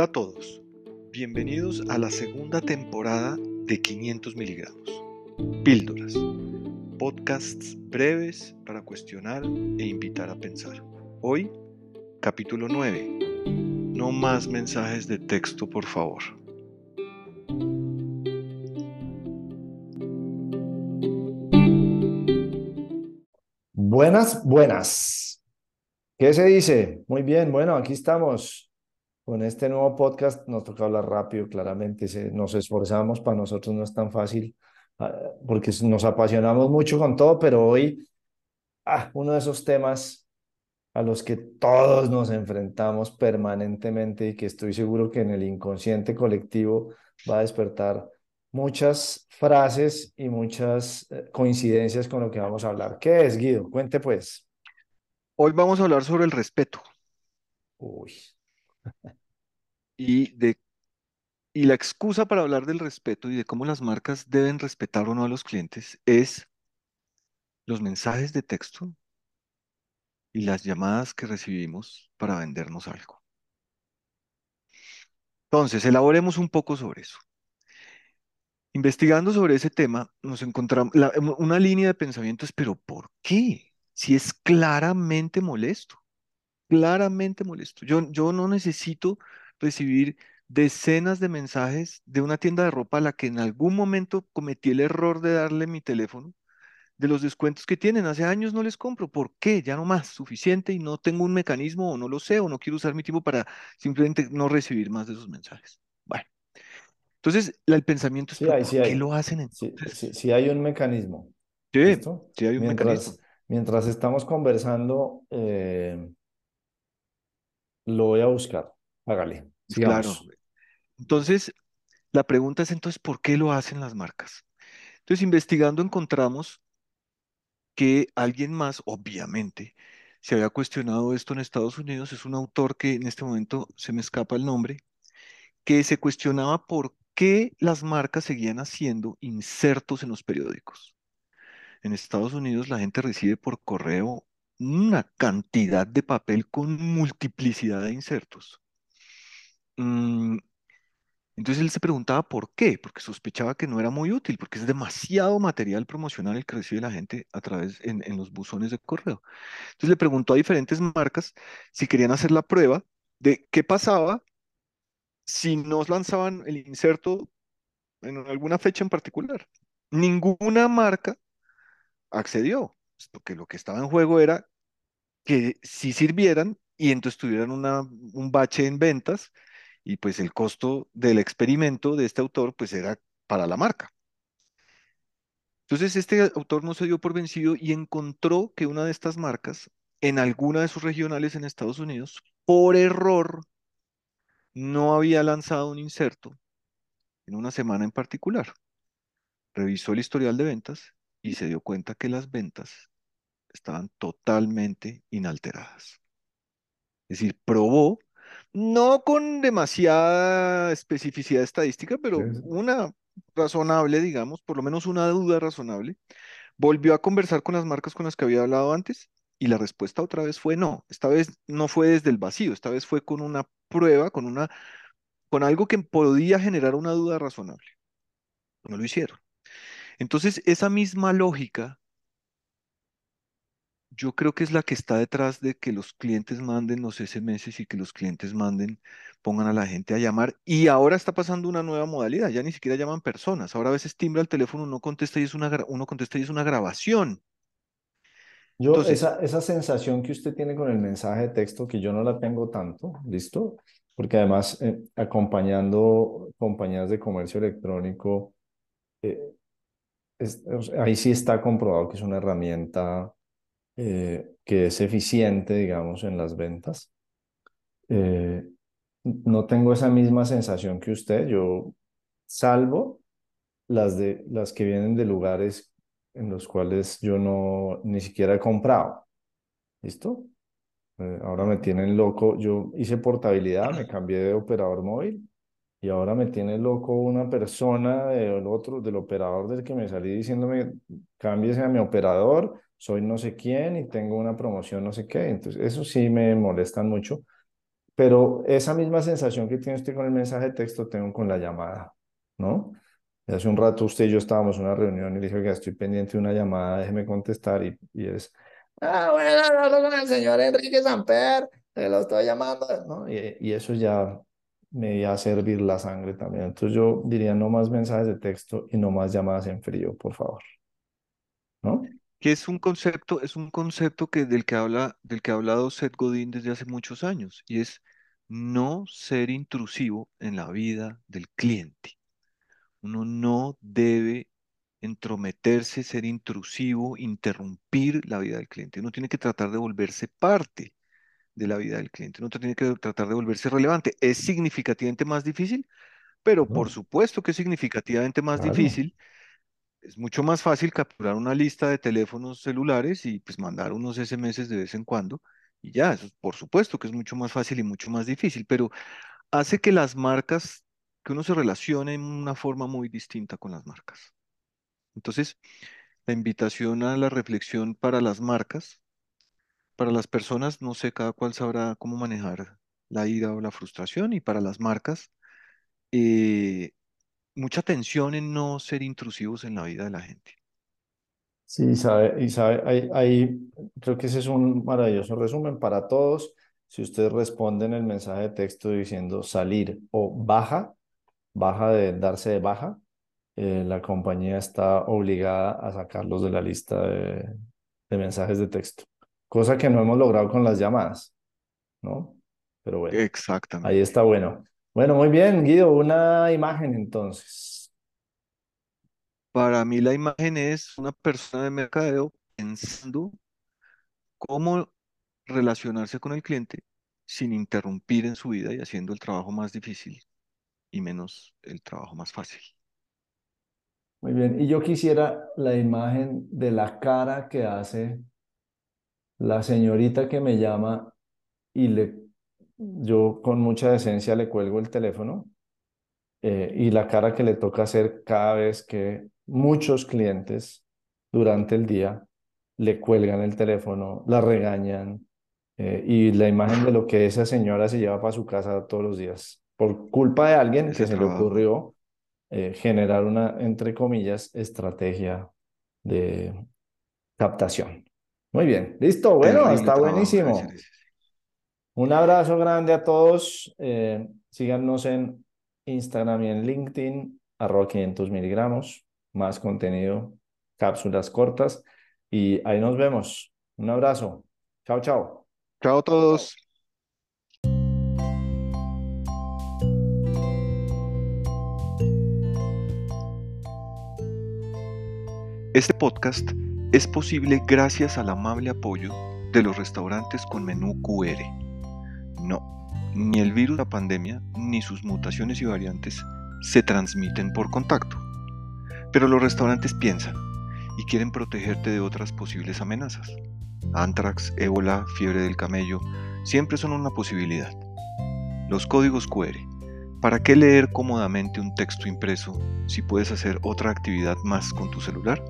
Hola a todos, bienvenidos a la segunda temporada de 500 miligramos. Píldoras, podcasts breves para cuestionar e invitar a pensar. Hoy, capítulo 9. No más mensajes de texto, por favor. Buenas, buenas. ¿Qué se dice? Muy bien, bueno, aquí estamos con este nuevo podcast. Nos toca hablar rápido, claramente. nos esforzamos, para nosotros no es tan fácil ah, porque nos apasionamos mucho con todo, pero hoy, ah, uno de esos temas a los que todos nos enfrentamos permanentemente y que estoy seguro que en el inconsciente colectivo va a despertar muchas frases y muchas eh, coincidencias con lo que vamos a hablar. ¿Qué es, Guido? Cuente pues. Hoy vamos a hablar sobre el respeto. Uy. Y de y la excusa para hablar del respeto y de cómo las marcas deben respetar o no a los clientes es los mensajes de texto y las llamadas que recibimos para vendernos algo. Entonces, elaboremos un poco sobre eso. Investigando sobre ese tema, nos encontramos una línea de pensamiento es, pero ¿por qué? Si es claramente molesto, claramente molesto. Yo, yo no necesito recibir decenas de mensajes de una tienda de ropa a la que en algún momento cometí el error de darle mi teléfono, de los descuentos que tienen. Hace años no les compro. ¿Por qué? Ya no más, suficiente y no tengo un mecanismo o no lo sé o no quiero usar mi tiempo para simplemente no recibir más de esos mensajes. Bueno. Entonces, el pensamiento es, sí, ¿por sí qué hay. lo hacen entonces? Sí, hay un mecanismo. Sí, sí hay un mientras, mecanismo. Mientras estamos conversando, eh, lo voy a buscar. Hágale. Claro. Entonces, la pregunta es entonces, ¿por qué lo hacen las marcas? Entonces, investigando encontramos que alguien más, obviamente, se había cuestionado esto en Estados Unidos. Es un autor que en este momento se me escapa el nombre, que se cuestionaba por qué las marcas seguían haciendo insertos en los periódicos. En Estados Unidos la gente recibe por correo una cantidad de papel con multiplicidad de insertos. Mm, entonces él se preguntaba por qué, porque sospechaba que no era muy útil, porque es demasiado material promocional el que recibe la gente a través en, en los buzones de correo. Entonces le preguntó a diferentes marcas si querían hacer la prueba de qué pasaba si nos lanzaban el inserto en alguna fecha en particular. Ninguna marca accedió, porque lo que estaba en juego era que si sirvieran y entonces tuvieran un bache en ventas y pues el costo del experimento de este autor pues era para la marca. Entonces este autor no se dio por vencido y encontró que una de estas marcas en alguna de sus regionales en Estados Unidos, por error, no había lanzado un inserto en una semana en particular. Revisó el historial de ventas y se dio cuenta que las ventas estaban totalmente inalteradas. Es decir, probó, no con demasiada especificidad estadística, pero una razonable, digamos, por lo menos una duda razonable, volvió a conversar con las marcas con las que había hablado antes y la respuesta otra vez fue no. Esta vez no fue desde el vacío, esta vez fue con una prueba, con una, con algo que podía generar una duda razonable. No lo hicieron. Entonces, esa misma lógica, yo creo que es la que está detrás de que los clientes manden los SMS y que los clientes manden, pongan a la gente a llamar. Y ahora está pasando una nueva modalidad, ya ni siquiera llaman personas. Ahora a veces timbra el teléfono, uno contesta y es una, uno contesta y es una grabación. Yo, esa, esa sensación que usted tiene con el mensaje de texto, que yo no la tengo tanto, ¿listo? Porque además, eh, acompañando compañías de comercio electrónico, eh, ahí sí está comprobado que es una herramienta eh, que es eficiente, digamos, en las ventas. no tengo esa misma sensación que usted, yo salvo las, de, las que vienen de lugares en los cuales yo no ni siquiera he comprado. ¿Listo? Eh, ahora me tienen loco. Yo hice portabilidad, me cambié de operador móvil y ahora me tiene loco una persona del otro, del operador del que me salí diciéndome, cámbiese a mi operador, soy no sé quién y tengo una promoción no sé qué. Entonces, eso sí me molestan mucho. pero esa misma sensación que tiene usted con el mensaje de texto tengo con la llamada, ¿no? Hace un rato usted y yo estábamos en una reunión y le dije que estoy pendiente de una llamada, déjeme contestar y, y es, ah, bueno, hablo con el señor Enrique Samper, lo estoy llamando, ¿no? Y, y eso ya me iba a servir la sangre también. Entonces yo diría no más mensajes de texto y no más llamadas en frío, por favor. ¿No? Que es un concepto, es un concepto que del que habla, del que ha hablado Seth Godin desde hace muchos años, y es no ser intrusivo en la vida del cliente. Uno no debe entrometerse, ser intrusivo, interrumpir la vida del cliente. Uno tiene que tratar de volverse parte de la vida del cliente. Uno tiene que tratar de volverse relevante. ¿Es significativamente más difícil? Pero por supuesto que es significativamente más claro. difícil. Es mucho más fácil capturar una lista de teléfonos celulares y pues mandar unos SMS de vez en cuando. Y ya, eso por supuesto que es mucho más fácil y mucho más difícil, pero hace que las marcas, que uno se relacione en una forma muy distinta con las marcas. Entonces, la invitación a la reflexión para las marcas, para las personas, no sé, cada cual sabrá cómo manejar la ira o la frustración, y para las marcas, eh, mucha atención en no ser intrusivos en la vida de la gente. Sí, sabe, y sabe, ahí, ahí creo que ese es un maravilloso resumen para todos. Si usted responde en el mensaje de texto diciendo salir o baja, baja de darse de baja, eh, la compañía está obligada a sacarlos de la lista de, de mensajes de texto, cosa que no hemos logrado con las llamadas, ¿no? Pero bueno, ahí Exactamente. está bueno. Bueno, muy bien, Guido, una imagen entonces. Para mí la imagen es una persona de mercadeo pensando cómo relacionarse con el cliente sin interrumpir en su vida y haciendo el trabajo más difícil y menos el trabajo más fácil. Muy bien, y yo quisiera la imagen de la cara que hace la señorita que me llama y le, yo con mucha decencia le cuelgo el teléfono eh, y la cara que le toca hacer cada vez que muchos clientes durante el día le cuelgan el teléfono, la regañan eh, y la imagen de lo que esa señora se lleva para su casa todos los días por culpa de alguien que se le ocurrió eh, generar una, entre comillas, estrategia de captación. Muy bien, listo, bueno, terrible está trabajo buenísimo. Un abrazo grande a todos. Eh, síganos en Instagram y en LinkedIn, arroba 500 miligramos, más contenido, cápsulas cortas. Y ahí nos vemos. Un abrazo. Chao, chao. Chao a todos. Este podcast es posible gracias al amable apoyo de los restaurantes con menú QR. No, ni el virus la pandemia ni sus mutaciones y variantes se transmiten por contacto. Pero los restaurantes piensan y quieren protegerte de otras posibles amenazas. Antrax, ébola, fiebre del camello, siempre son una posibilidad. Los códigos QR. ¿Para qué leer cómodamente un texto impreso si puedes hacer otra actividad más con tu celular?